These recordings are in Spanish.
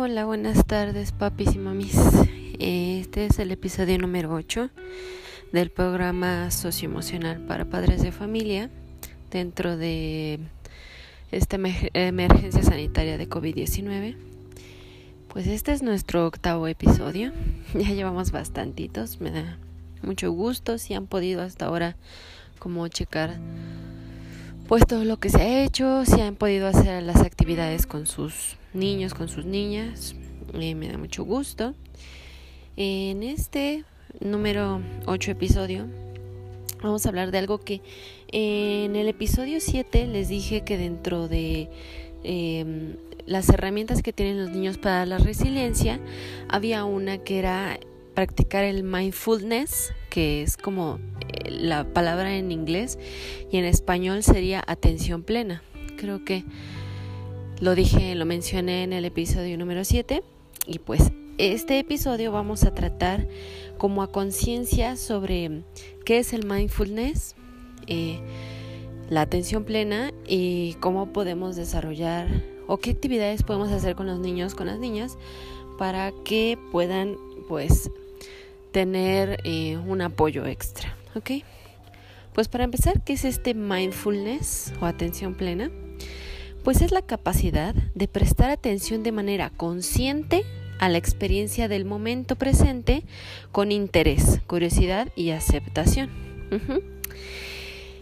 Hola, buenas tardes, papis y mamis. Este es el episodio número 8 del programa socioemocional para padres de familia dentro de esta emergencia sanitaria de COVID-19. Pues este es nuestro octavo episodio. Ya llevamos bastantitos. Me da mucho gusto si han podido hasta ahora como checar pues todo lo que se ha hecho, si han podido hacer las actividades con sus niños, con sus niñas, eh, me da mucho gusto. En este número 8 episodio vamos a hablar de algo que en el episodio 7 les dije que dentro de em, las herramientas que tienen los niños para la resiliencia había una que era practicar el mindfulness, que es como eh, la palabra en inglés y en español sería atención plena. Creo que lo dije, lo mencioné en el episodio número 7 y pues este episodio vamos a tratar como a conciencia sobre qué es el mindfulness, eh, la atención plena y cómo podemos desarrollar o qué actividades podemos hacer con los niños, con las niñas, para que puedan pues tener eh, un apoyo extra, ¿ok? Pues para empezar, ¿qué es este mindfulness o atención plena? Pues es la capacidad de prestar atención de manera consciente a la experiencia del momento presente con interés, curiosidad y aceptación.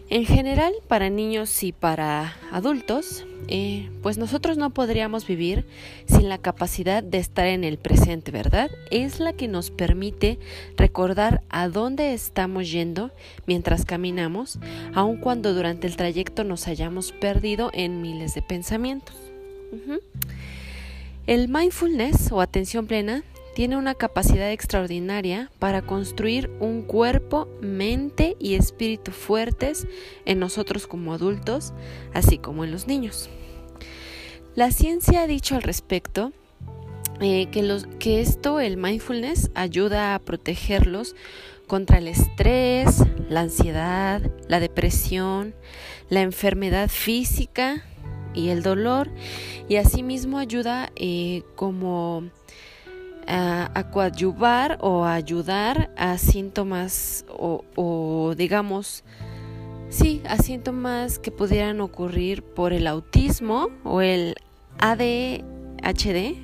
En general, para niños y para adultos, eh, pues nosotros no podríamos vivir sin la capacidad de estar en el presente, ¿verdad? Es la que nos permite recordar a dónde estamos yendo mientras caminamos, aun cuando durante el trayecto nos hayamos perdido en miles de pensamientos. El mindfulness o atención plena tiene una capacidad extraordinaria para construir un cuerpo, mente y espíritu fuertes en nosotros como adultos, así como en los niños. La ciencia ha dicho al respecto eh, que, esto, el mindfulness, ayuda a protegerlos contra el estrés, la ansiedad, la depresión, la enfermedad física y el dolor, y asimismo ayuda eh, como a, coadyuvar o ayudar a síntomas o, digamos, sí, a síntomas que pudieran ocurrir por el autismo o el ADHD,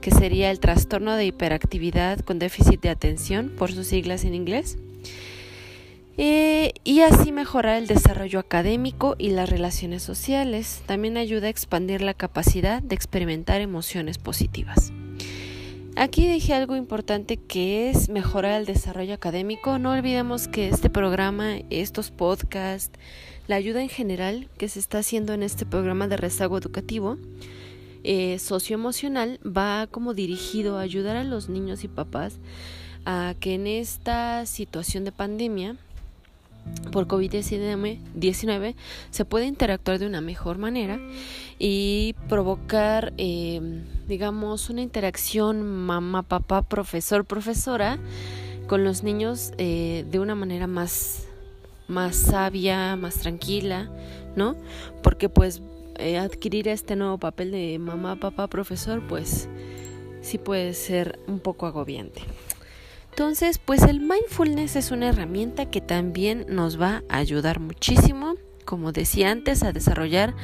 que sería el trastorno de hiperactividad con déficit de atención, por sus siglas en inglés. Eh, y así mejorar el desarrollo académico y las relaciones sociales. También ayuda a expandir la capacidad de experimentar emociones positivas. Aquí dije algo importante que es mejorar el desarrollo académico. No olvidemos que este programa, estos podcasts, la ayuda en general que se está haciendo en este programa de rezago educativo eh, socioemocional va como dirigido a ayudar a los niños y papás a que en esta situación de pandemia por COVID-19 se puede interactuar de una mejor manera y provocar, eh, digamos, una interacción mamá, papá, profesor, profesora con los niños eh, de una manera más, más sabia, más tranquila, ¿no? Porque pues eh, adquirir este nuevo papel de mamá, papá, profesor, pues sí puede ser un poco agobiante. Entonces, pues el mindfulness es una herramienta que también nos va a ayudar muchísimo, como decía antes, a desarrollar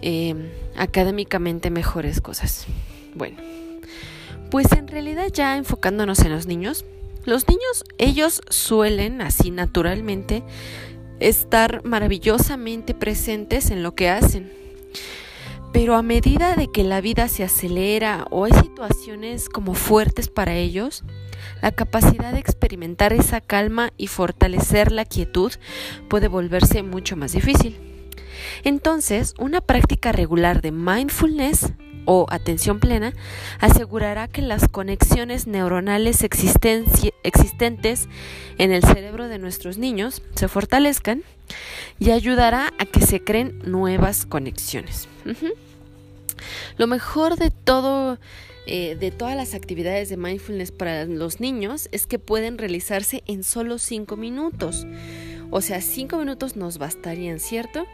em, académicamente mejores cosas. Bueno, pues en realidad ya enfocándonos en los niños, los niños, ellos suelen así naturalmente estar maravillosamente presentes en lo que hacen. Pero a medida de que la vida se acelera o hay situaciones como fuertes para ellos, la capacidad de experimentar esa calma y fortalecer la quietud puede volverse mucho más difícil. Entonces, una práctica regular de mindfulness o atención plena asegurará que las conexiones neuronales existentes en el cerebro de nuestros niños se fortalezcan y ayudará a que se creen nuevas conexiones. Lo mejor de todo eh, de todas las actividades de mindfulness para los niños es que pueden realizarse en solo 5 minutos. O sea, 5 minutos nos bastarían, ¿cierto?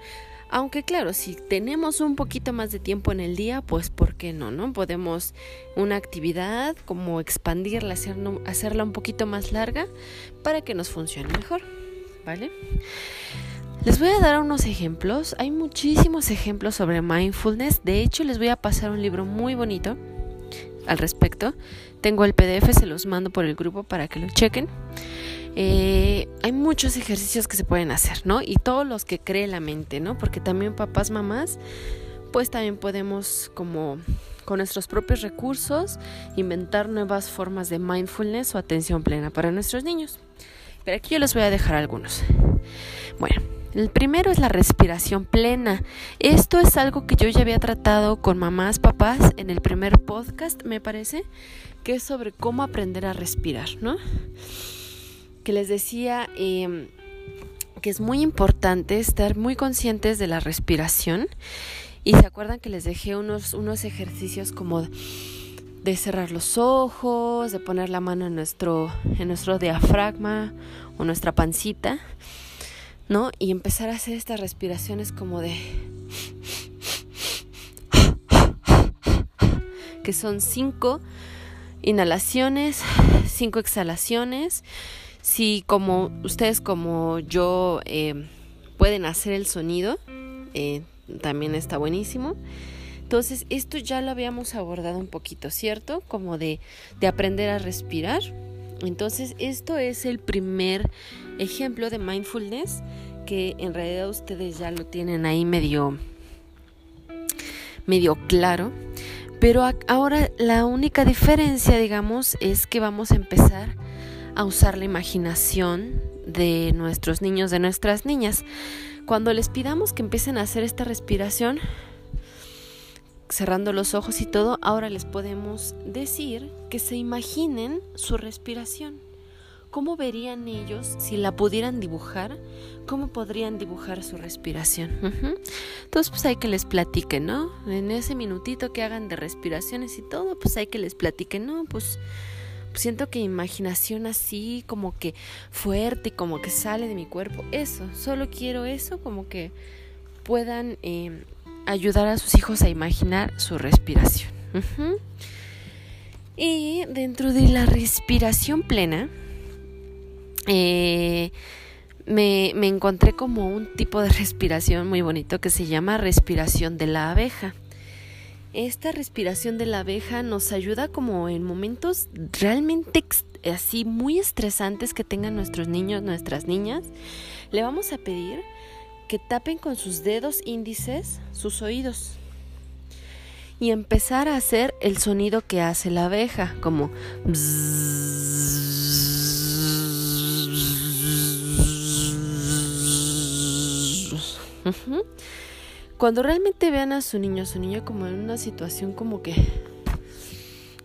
Aunque claro, si tenemos un poquito más de tiempo en el día, pues ¿por qué no? ¿No? Podemos una actividad como expandirla, hacerla un poquito más larga para que nos funcione mejor, ¿vale? Les voy a dar unos ejemplos. Hay muchísimos ejemplos sobre mindfulness. De hecho, les voy a pasar un libro muy bonito al respecto. Tengo el PDF, se los mando por el grupo para que lo chequen. Eh, hay muchos ejercicios que se pueden hacer, ¿no? Y todos los que cree la mente, ¿no? Porque también papás, mamás, pues también podemos como con nuestros propios recursos inventar nuevas formas de mindfulness o atención plena para nuestros niños. Pero aquí yo les voy a dejar algunos. Bueno, el primero es la respiración plena. Esto es algo que yo ya había tratado con mamás, papás en el primer podcast, me parece, que es sobre cómo aprender a respirar, ¿no? que les decía em, que es muy importante estar muy conscientes de la respiración. Y se acuerdan que les dejé unos, unos ejercicios como de cerrar los ojos, de poner la mano en nuestro, en nuestro diafragma o nuestra pancita, ¿no? Y empezar a hacer estas respiraciones como de... que son cinco inhalaciones, cinco exhalaciones si como ustedes como yo eh, pueden hacer el sonido, eh, también está buenísimo. Entonces, esto ya lo habíamos abordado un poquito, ¿cierto? Como de, de aprender a respirar. Entonces, esto es el primer ejemplo de mindfulness que en realidad ustedes ya lo tienen ahí medio, medio claro. Pero ahora la única diferencia, digamos, es que vamos a empezar a usar la imaginación de nuestros niños, de nuestras niñas. Cuando les pidamos que empiecen a hacer esta respiración, cerrando los ojos y todo, ahora les podemos decir que se imaginen su respiración. ¿Cómo verían ellos si la pudieran dibujar? ¿Cómo podrían dibujar su respiración? Entonces, pues hay que les platiquen, ¿no? En ese minutito que hagan de respiraciones y todo, pues hay que les platiquen, ¿no? Pues siento que imaginación así como que fuerte, como que sale de mi cuerpo, eso, solo quiero eso, como que puedan em, ayudar a sus hijos a imaginar su respiración. Y dentro de la respiración plena, eh, me, me encontré como un tipo de respiración muy bonito que se llama respiración de la abeja. Esta respiración de la abeja nos ayuda como en momentos realmente así muy estresantes que tengan nuestros niños, nuestras niñas. Le vamos a pedir que tapen con sus dedos índices sus oídos y empezar a hacer el sonido que hace la abeja, como cuando realmente vean a su niño, su niño como en una situación como que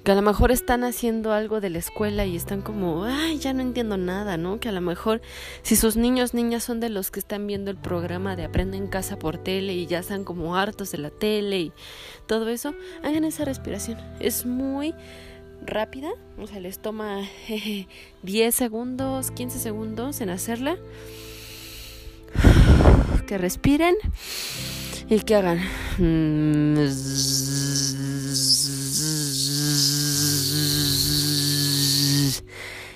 que a lo mejor están haciendo algo de la escuela y están como, ay, ya no entiendo nada, ¿no? Que a lo mejor si sus niños, niñas son de los que están viendo el programa de Aprende en casa por tele y ya están como hartos de la tele y todo eso, hagan esa respiración. Es muy rápida, o sea, les toma 10 segundos, 15 segundos en hacerla. Que respiren y que hagan.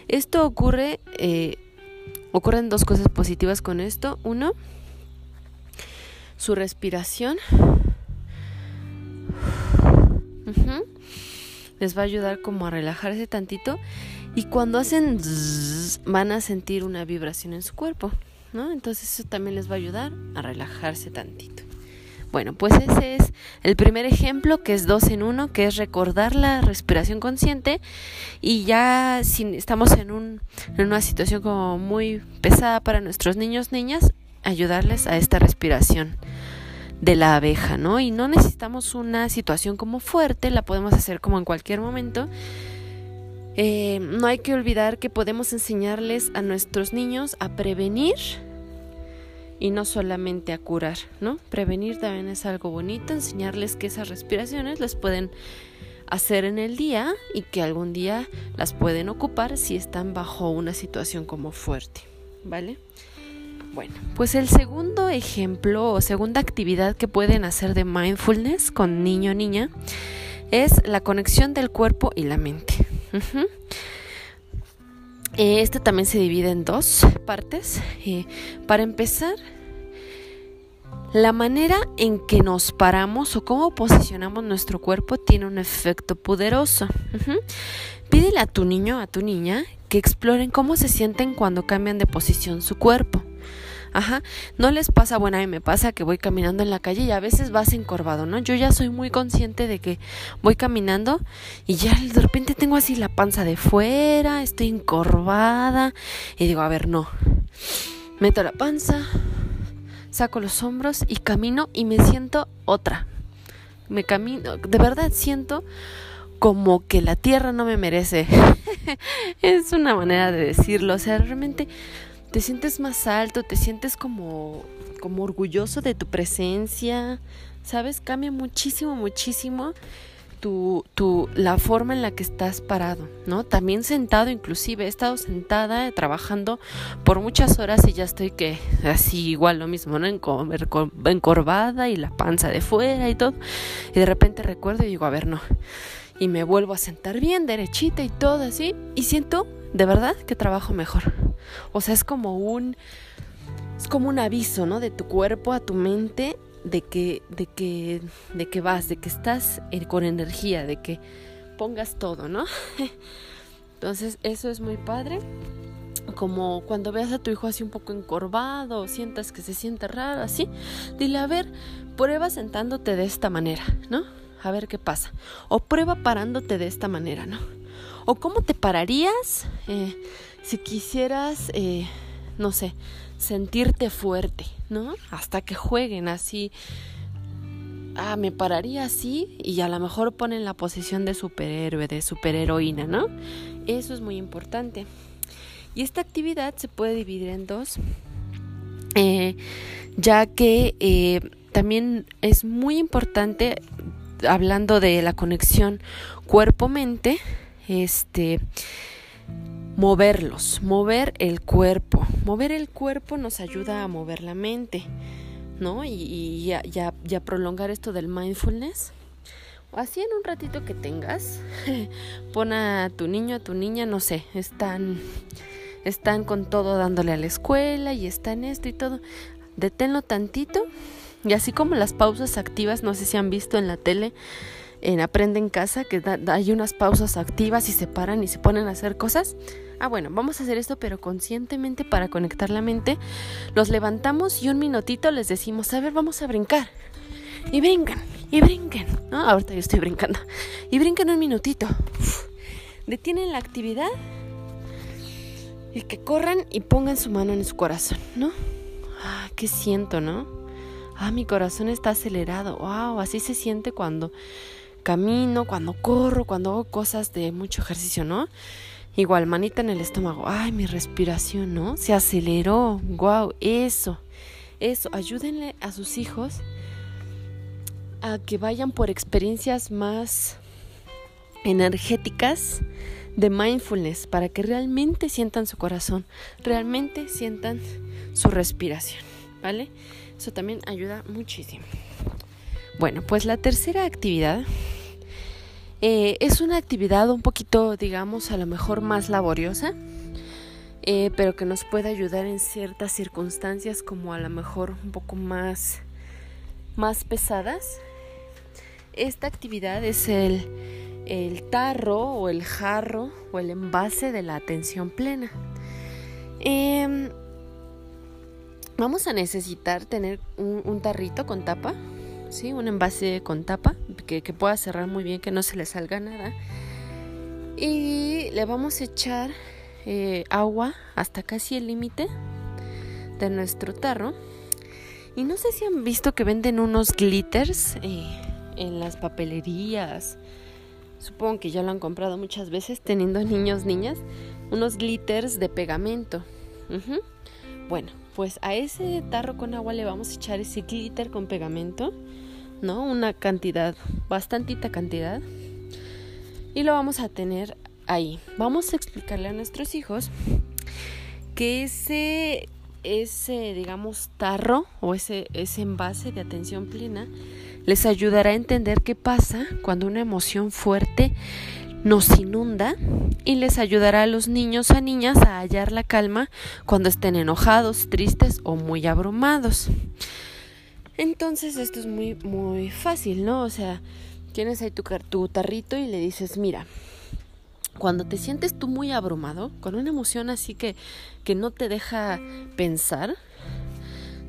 Esto ocurre, eh, ocurren dos cosas positivas con esto. Uno, su respiración les va a ayudar como a relajarse tantito y cuando hacen van a sentir una vibración en su cuerpo, ¿no? Entonces eso también les va a ayudar a relajarse tantito. Bueno, pues ese es el primer ejemplo que es dos en uno, que es recordar la respiración consciente y ya si estamos en, en una situación como muy pesada para nuestros niños, niñas, ayudarles a esta respiración de la abeja, ¿no? Y no necesitamos una situación como fuerte, la podemos hacer como en cualquier momento. Eh, no hay que olvidar que podemos enseñarles a nuestros niños a prevenir y no solamente a curar, ¿no? Prevenir también es algo bonito, enseñarles que esas respiraciones las pueden hacer en el día y que algún día las pueden ocupar si están bajo una situación como fuerte, ¿vale? Bueno, pues el segundo ejemplo o segunda actividad que pueden hacer de mindfulness con niño o niña es la conexión del cuerpo y la mente. Este también se divide en dos partes. Eh, para empezar, la manera en que nos paramos o cómo posicionamos nuestro cuerpo tiene un efecto poderoso. Pídele a tu niño, a tu niña, que exploren cómo se sienten cuando cambian de posición su cuerpo. Ajá, no les pasa, bueno, a mí me pasa que voy caminando en la calle y a veces vas encorvado, ¿no? Yo ya soy muy consciente de que voy caminando y ya de repente tengo así la panza de fuera, estoy encorvada y digo, a ver, no. Meto la panza, saco los hombros y camino y me siento otra. Me camino, de verdad siento como que la tierra no me merece. es una manera de decirlo, o sea, realmente te sientes más alto, te sientes como como orgulloso de tu presencia, ¿sabes? Cambia muchísimo, muchísimo tu, tu, la forma en la que estás parado, ¿no? También sentado, inclusive, he estado sentada trabajando por muchas horas y ya estoy que así igual lo mismo, ¿no? Encorvada y la panza de fuera y todo. Y de repente recuerdo y digo, a ver, no. Y me vuelvo a sentar bien, derechita y todo así. Y siento, de verdad, que trabajo mejor. O sea, es como un... Es como un aviso, ¿no? De tu cuerpo a tu mente de que, de que, de que vas, de que estás con energía, de que pongas todo, ¿no? Entonces, eso es muy padre. Como cuando veas a tu hijo así un poco encorvado o sientas que se siente raro, así, dile, a ver, prueba sentándote de esta manera, ¿no? A ver qué pasa. O prueba parándote de esta manera, ¿no? O cómo te pararías eh, si quisieras, eh, no sé, sentirte fuerte, ¿no? Hasta que jueguen así. Ah, me pararía así y a lo mejor ponen la posición de superhéroe, de superheroína, ¿no? Eso es muy importante. Y esta actividad se puede dividir en dos, eh, ya que también es muy importante, hablando de la conexión cuerpo-mente, este, moverlos, mover el cuerpo. Mover el cuerpo nos ayuda a mover la mente, ¿no? Y, y ya, prolongar esto del mindfulness. Así en un ratito que tengas, pon a tu niño, a tu niña, no sé, están, están con todo dándole a la escuela y están esto y todo. Deténlo tantito y así como las pausas activas, no sé si han visto en la tele, en Aprende en Casa, que hay unas pausas activas y se paran y se ponen a hacer cosas. Ah, bueno, vamos a hacer esto, pero conscientemente para conectar la mente. Los levantamos y un minutito les decimos, a ver, vamos a brincar. Y brincan, y brinquen. ¿no? Ahorita yo estoy brincando. Y brinquen un minutito. Detienen la actividad y que corran y pongan su mano en su corazón, ¿no? Ah, ¿qué siento, no? Ah, mi corazón está acelerado. Wow, así se siente cuando camino, cuando corro, cuando hago cosas de mucho ejercicio, ¿no? Igual, manita en el estómago. Ay, mi respiración, ¿no? Se aceleró. Wow, eso. Eso. Ayúdenle a sus hijos a que vayan por experiencias más energéticas de mindfulness para que realmente sientan su corazón, realmente sientan su respiración, ¿vale? Eso también ayuda muchísimo. Bueno, pues la tercera actividad eh, es una actividad un poquito, digamos, a lo mejor más laboriosa, eh, pero que nos puede ayudar en ciertas circunstancias como a lo mejor un poco más, más pesadas. Esta actividad es el, el tarro o el jarro o el envase de la atención plena. Em, vamos a necesitar tener un tarrito con tapa ¿sí? Un envase con tapa que, pueda cerrar muy bien, que no se le salga nada. Y le vamos a echar eh, agua hasta casi el límite de nuestro tarro. Y no sé si han visto que venden unos glitters eh, en las papelerías. Supongo que ya lo han comprado muchas veces teniendo niños, niñas. Unos glitters de pegamento. Bueno, pues a ese tarro con agua le vamos a echar ese glitter con pegamento, ¿no? Una cantidad, bastantita cantidad. Y lo vamos a tener ahí. Vamos a explicarle a nuestros hijos que ese ese, digamos, tarro o ese, ese envase de atención plena les ayudará a entender qué pasa cuando una emoción fuerte nos inunda y les ayudará a los niños a niñas a hallar la calma cuando estén enojados, tristes o muy abrumados. Entonces esto es muy muy fácil, ¿no? O sea, tienes ahí tu, tarrito y le dices, mira, cuando te sientes tú muy abrumado, con una emoción así que, que no te deja pensar,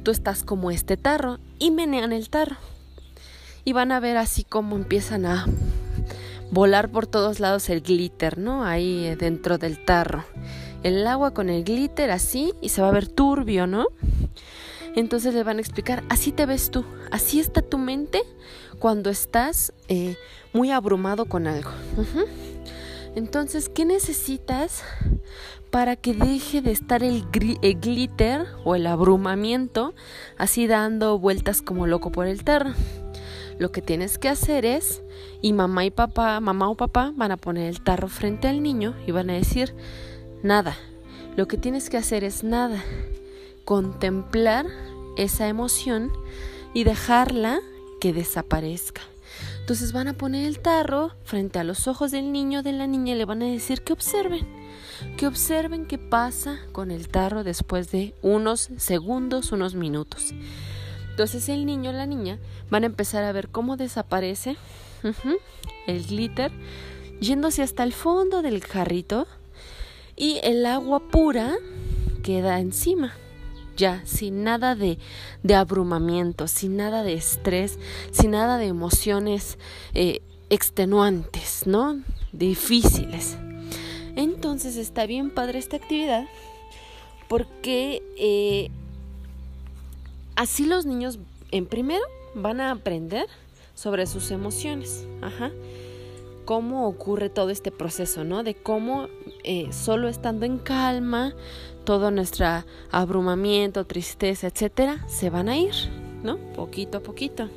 tú estás como este tarro y menean el tarro. Y van a ver así como empiezan a volar por todos lados el glitter, ¿no? Ahí eh, dentro del tarro. El agua con el glitter así y se va a ver turbio, ¿no? Entonces le van a explicar, así te ves tú, así está tu mente cuando estás eh, muy abrumado con algo. Entonces, ¿qué necesitas para que deje de estar el, glitter o el abrumamiento así dando vueltas como loco por el terreno? Lo que tienes que hacer es, y mamá y papá, mamá o papá van a poner el tarro frente al niño y van a decir, nada. Lo que tienes que hacer es nada. Contemplar esa emoción y dejarla que desaparezca. Entonces van a poner el tarro frente a los ojos del niño de la niña y le van a decir que observen, que observen qué pasa con el tarro después de unos segundos, unos minutos. Entonces el niño o la niña van a empezar a ver cómo desaparece el glitter yéndose hasta el fondo del jarrito y el agua pura queda encima ya, sin nada de, de abrumamiento, sin nada de estrés, sin nada de emociones eh, extenuantes, ¿no? Difíciles. Entonces está bien padre esta actividad porque eh, así los niños en primero van a aprender sobre sus emociones. Ajá cómo ocurre todo este proceso, ¿no? De cómo eh, solo estando en calma, todo nuestro abrumamiento, tristeza, etcétera, se van a ir, ¿no? Poquito a poquito.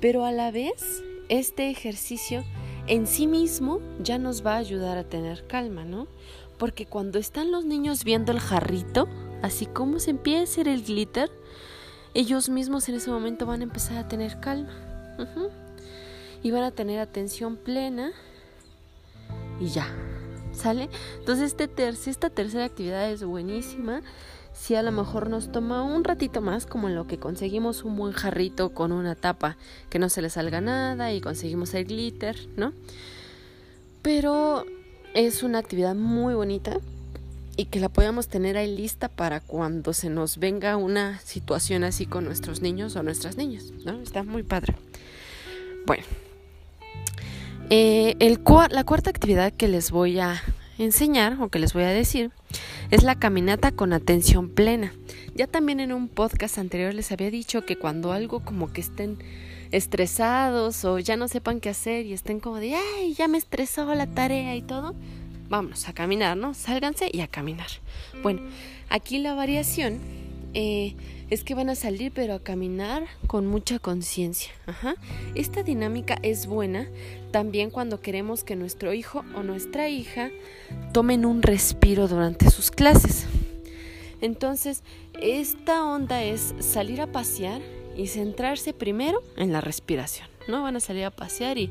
Pero a la vez, este ejercicio en sí mismo ya nos va a ayudar a tener calma, ¿no? Porque cuando están los niños viendo el jarrito, así como se empieza a hacer el glitter, ellos mismos en ese momento van a empezar a tener calma. Y van a tener atención plena y ya, ¿sale? Entonces este esta tercera actividad es buenísima. Si a lo mejor nos toma un ratito más, como en lo que conseguimos un buen jarrito con una tapa que no se le salga nada y conseguimos el glitter, ¿no? Pero es una actividad muy bonita y que la podamos tener ahí lista para cuando se nos venga una situación así con nuestros niños o nuestras niñas, ¿no? Está muy padre. Bueno, eh, la cuarta actividad que les voy a enseñar o que les voy a decir es la caminata con atención plena. Ya también en un podcast anterior les había dicho que cuando algo como que estén estresados o ya no sepan qué hacer y estén como de, ay, ya me estresó la tarea y todo, vámonos a caminar, ¿no? Sálganse y a caminar. Bueno, aquí la variación eh, es que van a salir pero a caminar con mucha conciencia. Esta dinámica es buena también cuando queremos que nuestro hijo o nuestra hija tomen un respiro durante sus clases. Entonces, esta onda es salir a pasear y centrarse primero en la respiración. ¿No? Van a salir a pasear y...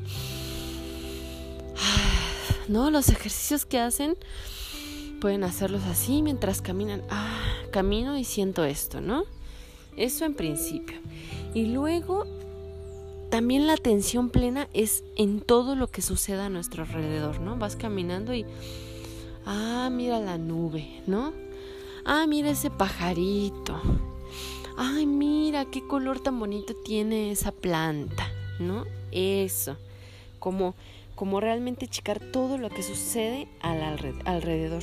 ¿No? Los ejercicios que hacen pueden hacerlos así mientras caminan. Ah, camino y siento esto, ¿no? Eso en principio. Y luego también la atención plena es en todo lo que suceda a nuestro alrededor, ¿no? Vas caminando y ah, mira la nube, ¿no? Ah, mira ese pajarito. Ay, mira qué color tan bonito tiene esa planta, ¿no? Eso. Como como realmente checar todo lo que sucede al alrededor.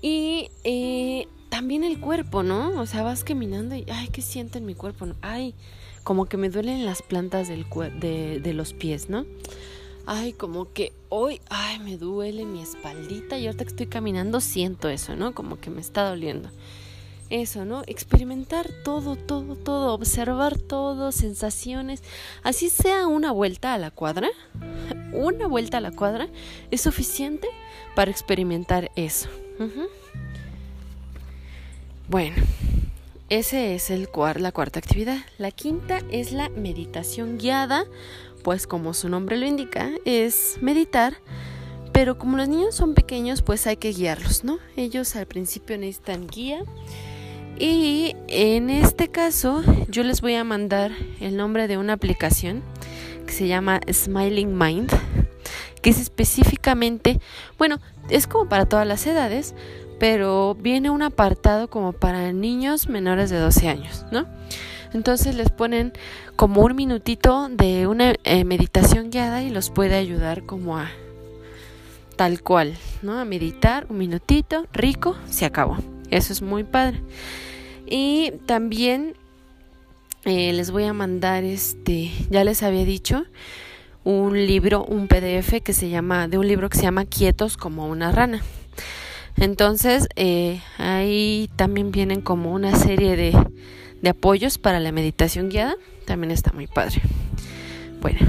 Y eh, también el cuerpo, ¿no? O sea, vas caminando y, ay, ¿qué siento en mi cuerpo? Ay, como que me duelen las plantas de, de los pies, ¿no? Ay, como que hoy, ay, me duele mi espaldita y ahorita que estoy caminando siento eso, ¿no? Como que me está doliendo. Eso, ¿no? Experimentar todo, todo, todo, observar todo, sensaciones. Así sea una vuelta a la cuadra, una vuelta a la cuadra es suficiente para experimentar eso. Bueno, ese es el la cuarta actividad. La quinta es la meditación guiada, pues como su nombre lo indica, es meditar, pero como los niños son pequeños, pues hay que guiarlos, ¿no? Ellos al principio necesitan guía. Y en este caso yo les voy a mandar el nombre de una aplicación que se llama Smiling Mind, que es específicamente, bueno, es como para todas las edades, pero viene un apartado como para niños menores de 12 años, ¿no? Entonces les ponen como un minutito de una eh, meditación guiada y los puede ayudar como a tal cual, ¿no? A meditar un minutito, rico, se acabó. Eso es muy padre. Y también eh, les voy a mandar este, ya les había dicho, un libro, un PDF que se llama, de un libro que se llama Quietos como una rana. Entonces, eh, ahí también vienen como una serie de, de apoyos para la meditación guiada. También está muy padre. Bueno,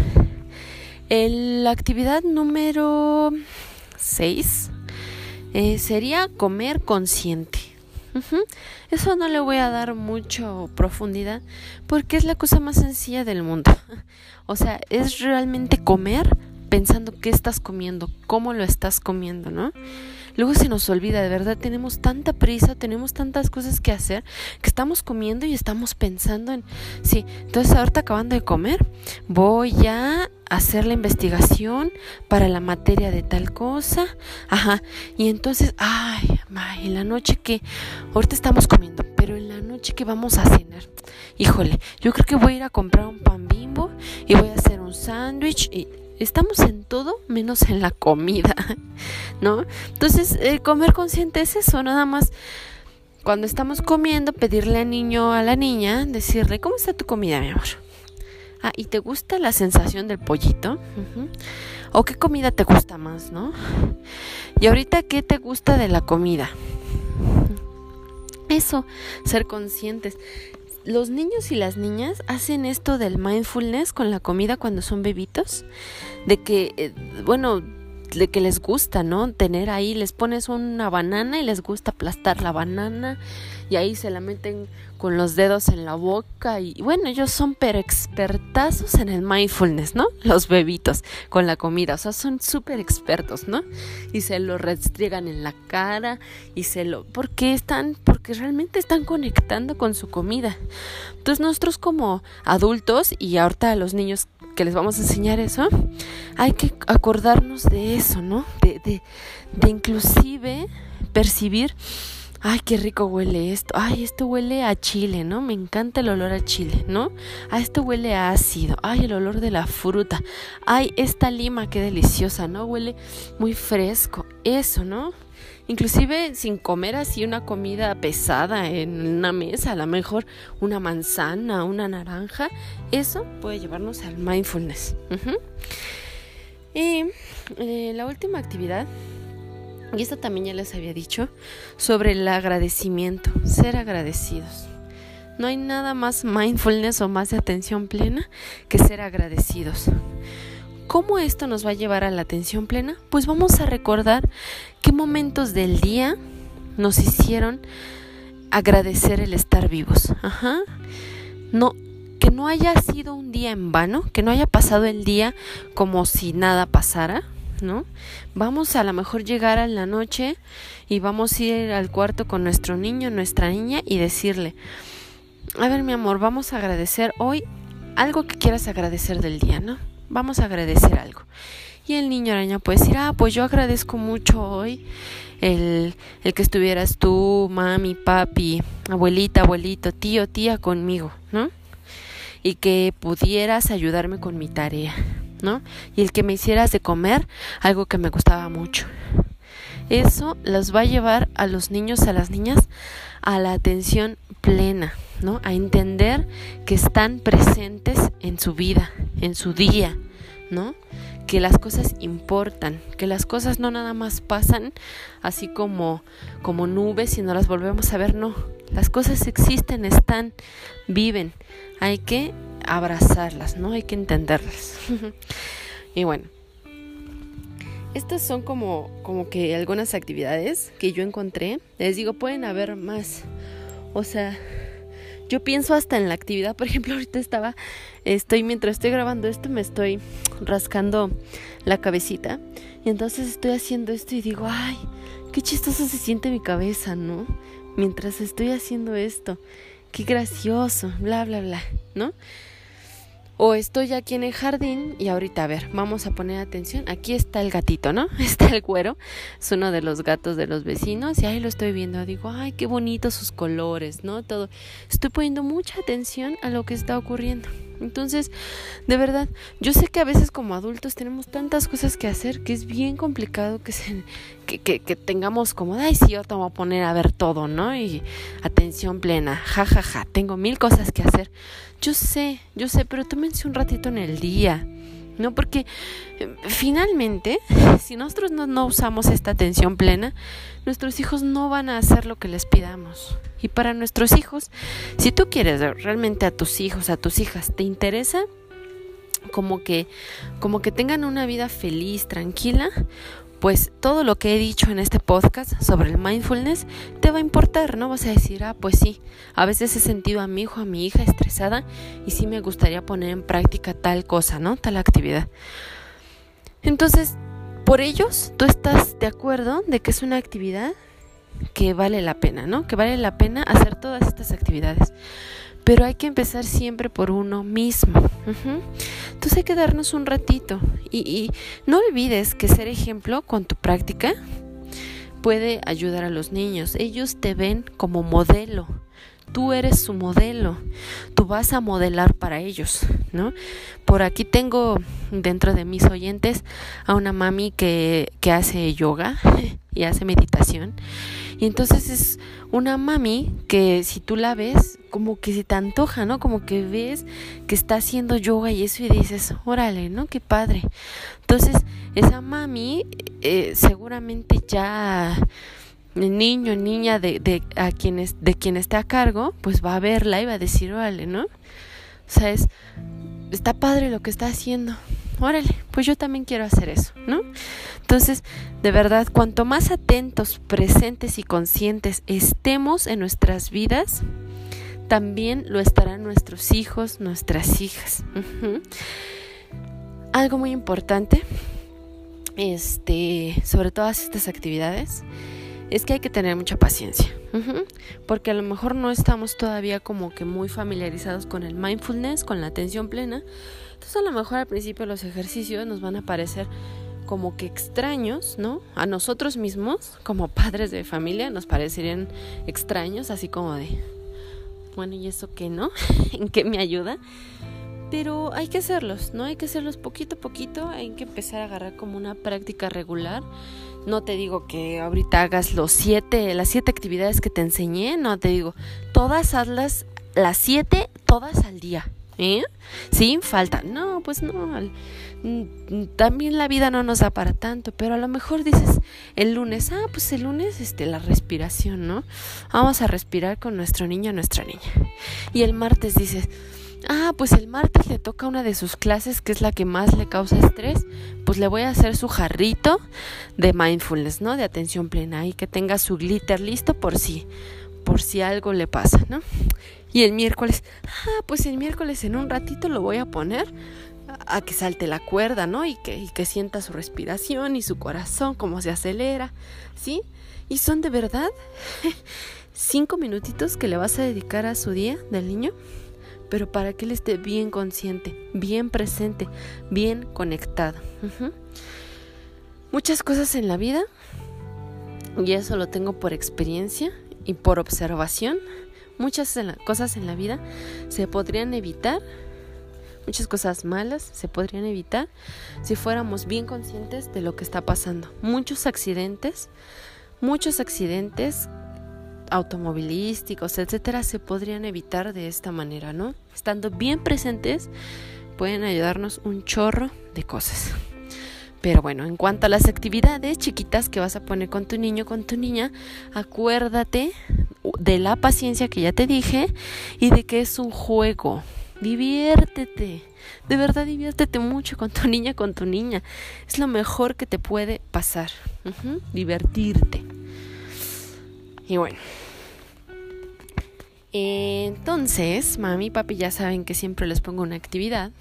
la actividad número 6 eh, sería comer consciente. Eso no le voy a dar mucho profundidad porque es la cosa más sencilla del mundo. O sea, es realmente comer pensando qué estás comiendo, cómo lo estás comiendo, ¿no? Luego se nos olvida, de verdad, tenemos tanta prisa, tenemos tantas cosas que hacer, que estamos comiendo y estamos pensando en, sí, entonces ahorita acabando de comer, voy a hacer la investigación para la materia de tal cosa, ajá, y entonces, ay, en la noche que, ahorita estamos comiendo, pero en la noche que vamos a cenar, híjole, yo creo que voy a ir a comprar un pan bimbo y voy a hacer un sándwich y estamos en todo menos en la comida, ¿no? Entonces, comer consciente es eso, nada más cuando estamos comiendo, pedirle al niño a la niña, decirle, ¿cómo está tu comida, mi amor? Ah, ¿y te gusta la sensación del pollito? ¿O qué comida te gusta más, no? Y ahorita, ¿qué te gusta de la comida? Eso, ser conscientes los niños y las niñas hacen esto del mindfulness con la comida cuando son bebitos, de que, eh, bueno, de que les gusta, ¿no? Tener ahí, les pones una banana y les gusta aplastar la banana y ahí se la meten con los dedos en la boca y bueno, ellos son pero expertazos en el mindfulness, ¿no? Los bebitos con la comida, o sea, son súper expertos, ¿no? Y se lo restriegan en la cara y se lo... porque están, porque realmente están conectando con su comida. Entonces nosotros como adultos y ahorita los niños que les vamos a enseñar eso, hay que acordarnos de eso, ¿no? De, de, de inclusive percibir ay, qué rico huele esto, ay, esto huele a chile, ¿no? Me encanta el olor a chile, ¿no? Ah, esto huele a ácido, ay, el olor de la fruta, ay, esta lima, qué deliciosa, ¿no? Huele muy fresco, eso, ¿no? Inclusive sin comer así una comida pesada en una mesa, a lo mejor una manzana, una naranja, eso puede llevarnos al mindfulness. Y eh, la última actividad y esto también ya les había dicho sobre el agradecimiento, ser agradecidos. No hay nada más mindfulness o más atención plena que ser agradecidos. ¿Cómo esto nos va a llevar a la atención plena? Pues vamos a recordar qué momentos del día nos hicieron agradecer el estar vivos. Ajá. No, que no haya sido un día en vano, que no haya pasado el día como si nada pasara, ¿no? Vamos a lo mejor llegar a la noche y vamos a ir al cuarto con nuestro niño, nuestra niña y decirle, a ver mi amor, vamos a agradecer hoy algo que quieras agradecer del día, ¿no? Vamos a agradecer algo. Y el niño araña puede decir, ah, pues yo agradezco mucho hoy el, el que estuvieras tú, mami, papi, abuelita, abuelito, tío, tía conmigo, ¿no? Y que pudieras ayudarme con mi tarea. ¿no? Y el que me hicieras de comer algo que me gustaba mucho. Eso los va a llevar a los niños, a las niñas, a la atención plena, ¿no? A entender que están presentes en su vida, en su día, ¿no? Que las cosas importan, que las cosas no nada más pasan así como como nubes y no las volvemos a ver, no. Las cosas existen, están, viven. Hay que abrazarlas, ¿no? Hay que entenderlas. y bueno, estas son como, como que algunas actividades que yo encontré. Les digo, pueden haber más. O sea, yo pienso hasta en la actividad. Por ejemplo, ahorita estaba, estoy, mientras estoy grabando esto, me estoy rascando la cabecita. Y entonces estoy haciendo esto y digo, ay, qué chistoso se siente mi cabeza, ¿no? Mientras estoy haciendo esto. Qué gracioso, bla, bla, bla, ¿no? O estoy aquí en el jardín y ahorita, a ver, vamos a poner atención. Aquí está el gatito, ¿no? Está el cuero. Es uno de los gatos de los vecinos y ahí lo estoy viendo. Digo, ay, qué bonitos sus colores, ¿no? Todo. Estoy poniendo mucha atención a lo que está ocurriendo. Entonces, de verdad, yo sé que a veces como adultos tenemos tantas cosas que hacer que es bien complicado que, se, que, que, que tengamos como, ay, sí, yo te voy a poner a ver todo, ¿no? Y atención plena, ja, ja, ja, tengo mil cosas que hacer. Yo sé, yo sé, pero tómense un ratito en el día. ¿No? Porque eh, finalmente, si nosotros no, no, usamos esta atención plena, nuestros hijos no van a hacer lo que les pidamos. Y para nuestros hijos, si tú quieres realmente a tus hijos, a tus hijas, te interesa como que, como que tengan una vida feliz, tranquila, pues todo lo que he dicho en este podcast sobre el mindfulness te va a importar, ¿no? Vas a decir, ah, pues sí, a veces he sentido a mi hijo, a mi hija estresada y sí me gustaría poner en práctica tal cosa, ¿no? Tal actividad. Entonces, por ellos, tú estás de acuerdo de que es una actividad que vale la pena, ¿no? Que vale la pena hacer todas estas actividades. Pero hay que empezar siempre por uno mismo. Entonces hay que darnos un ratito. Y, y no olvides que ser ejemplo con tu práctica puede ayudar a los niños. Ellos te ven como modelo. Tú eres su modelo. Tú vas a modelar para ellos, ¿no? Por aquí tengo dentro de mis oyentes a una mami que, que hace yoga y hace meditación. Y entonces es una mami que si tú la ves, como que se te antoja, ¿no? Como que ves que está haciendo yoga y eso y dices, órale, ¿no? Qué padre. Entonces, esa mami eh, seguramente ya el niño, niña de, de, a quienes, de quien está a cargo, pues va a verla y va a decir, órale, ¿no? O sea, es, está padre lo que está haciendo. Órale, pues yo también quiero hacer eso, ¿no? Entonces, de verdad, cuanto más atentos, presentes y conscientes estemos en nuestras vidas, también lo estarán nuestros hijos, nuestras hijas. Algo muy importante, este, sobre todas estas actividades, es que hay que tener mucha paciencia, porque a lo mejor no estamos todavía como que muy familiarizados con el mindfulness, con la atención plena. Entonces a lo mejor al principio los ejercicios nos van a parecer como que extraños, ¿no? A nosotros mismos, como padres de familia, nos parecerían extraños, así como de, bueno, ¿y eso qué no? ¿En qué me ayuda? Pero hay que hacerlos, ¿no? Hay que hacerlos poquito a poquito, hay que empezar a agarrar como una práctica regular. No te digo que ahorita hagas los siete, las siete actividades que te enseñé, no te digo, todas hazlas, las siete, todas al día, ¿eh? Sin falta. No, pues no. Mm, también la vida no nos da para tanto, pero a lo mejor dices el lunes, ah, pues el lunes este la respiración, ¿no? Vamos a respirar con nuestro niño, nuestra niña. Y el martes dices, ah, pues el martes le toca una de sus clases que es la que más le causa estrés, pues le voy a hacer su jarrito de mindfulness, ¿no? De atención plena y que tenga su glitter listo por si por si algo le pasa, ¿no? Y el miércoles, ah, pues el miércoles en un ratito lo voy a poner a que salte la cuerda, ¿no? Y que, y que sienta su respiración y su corazón, cómo se acelera, ¿sí? Y son de verdad cinco minutitos que le vas a dedicar a su día del niño, pero para que él esté bien consciente, bien presente, bien conectado. Muchas cosas en la vida, y eso lo tengo por experiencia y por observación, muchas cosas en la vida se podrían evitar Muchas cosas malas se podrían evitar si fuéramos bien conscientes de lo que está pasando. Muchos accidentes, muchos accidentes automovilísticos, etcétera, se podrían evitar de esta manera, ¿no? Estando bien presentes, pueden ayudarnos un chorro de cosas. Pero bueno, en cuanto a las actividades chiquitas que vas a poner con tu niño, con tu niña, acuérdate de la paciencia que ya te dije y de que es un juego. Diviértete. De verdad, diviértete mucho con tu niña, con tu niña. Es lo mejor que te puede pasar. Divertirte. Y bueno. Entonces, mami y papi ya saben que siempre les pongo una actividad.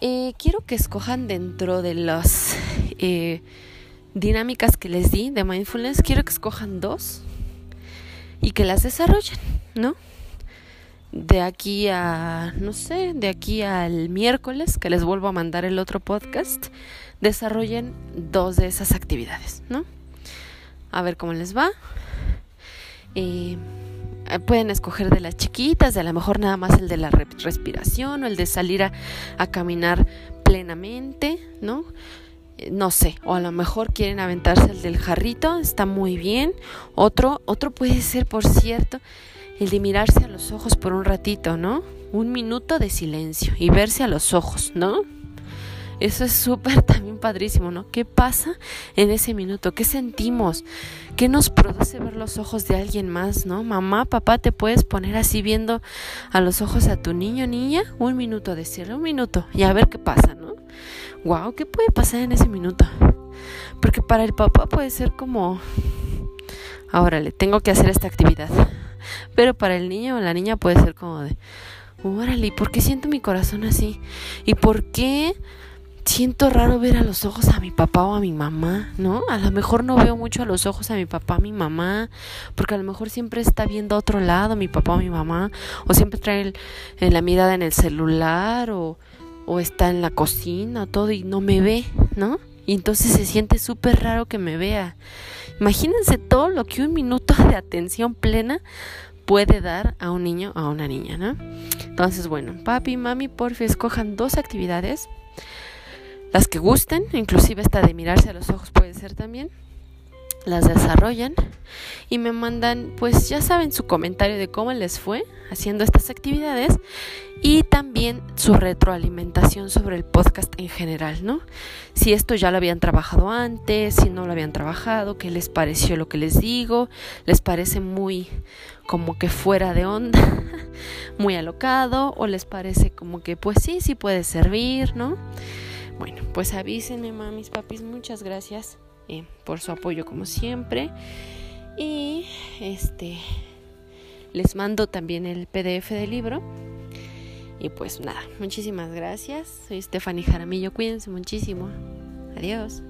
Eh, quiero que escojan dentro de las eh, dinámicas que les di de mindfulness, quiero que escojan dos y que las desarrollen, ¿no? De aquí a, no sé, de aquí al miércoles, que les vuelvo a mandar el otro podcast, desarrollen dos de esas actividades, ¿no? A ver cómo les va. Eh, pueden escoger de las chiquitas, de a lo mejor nada más el de la respiración o el de salir a, a caminar plenamente, ¿no? Eh, no sé, o a lo mejor quieren aventarse el del jarrito, está muy bien. Otro, otro puede ser, por cierto, el de mirarse a los ojos por un ratito, ¿no? Un minuto de silencio y verse a los ojos, ¿no? Eso es súper también padrísimo, ¿no? ¿Qué pasa en ese minuto? ¿Qué sentimos? ¿Qué nos produce ver los ojos de alguien más, no? Mamá, papá, ¿te puedes poner así viendo a los ojos a tu niño, niña? Un minuto, decirle un minuto y a ver qué pasa, ¿no? Wow, ¿qué puede pasar en ese minuto? Porque para el papá puede ser como, ahora le tengo que hacer esta actividad. Pero para el niño o la niña puede ser como de, órale, ¿por qué siento mi corazón así? ¿Y por qué siento raro ver a los ojos a mi papá o a mi mamá, ¿no? A lo mejor no veo mucho a los ojos a mi papá, a mi mamá, porque a lo mejor siempre está viendo a otro lado mi papá o mi mamá, o siempre trae en la mirada en el celular, o, está en la cocina, todo, y no me ve, ¿no? Y entonces se siente súper raro que me vea. Imagínense todo lo que un minuto de atención plena puede dar a un niño o a una niña, ¿no? Entonces, bueno, papi y mami, porfi, escojan dos actividades las que gusten, inclusive esta de mirarse a los ojos puede ser también, las desarrollan y me mandan, pues ya saben, su comentario de cómo les fue haciendo estas actividades y también su retroalimentación sobre el podcast en general, ¿no? Si esto ya lo habían trabajado antes, si no lo habían trabajado, qué les pareció lo que les digo, les parece muy como que fuera de onda, muy alocado o les parece como que pues sí, sí puede servir, ¿no? Bueno, pues avísenme, mamis, papis, muchas gracias eh, por su apoyo como siempre. Y este les mando también el PDF del libro. Y pues nada, muchísimas gracias. Soy Stephanie Jaramillo, cuídense muchísimo. Adiós.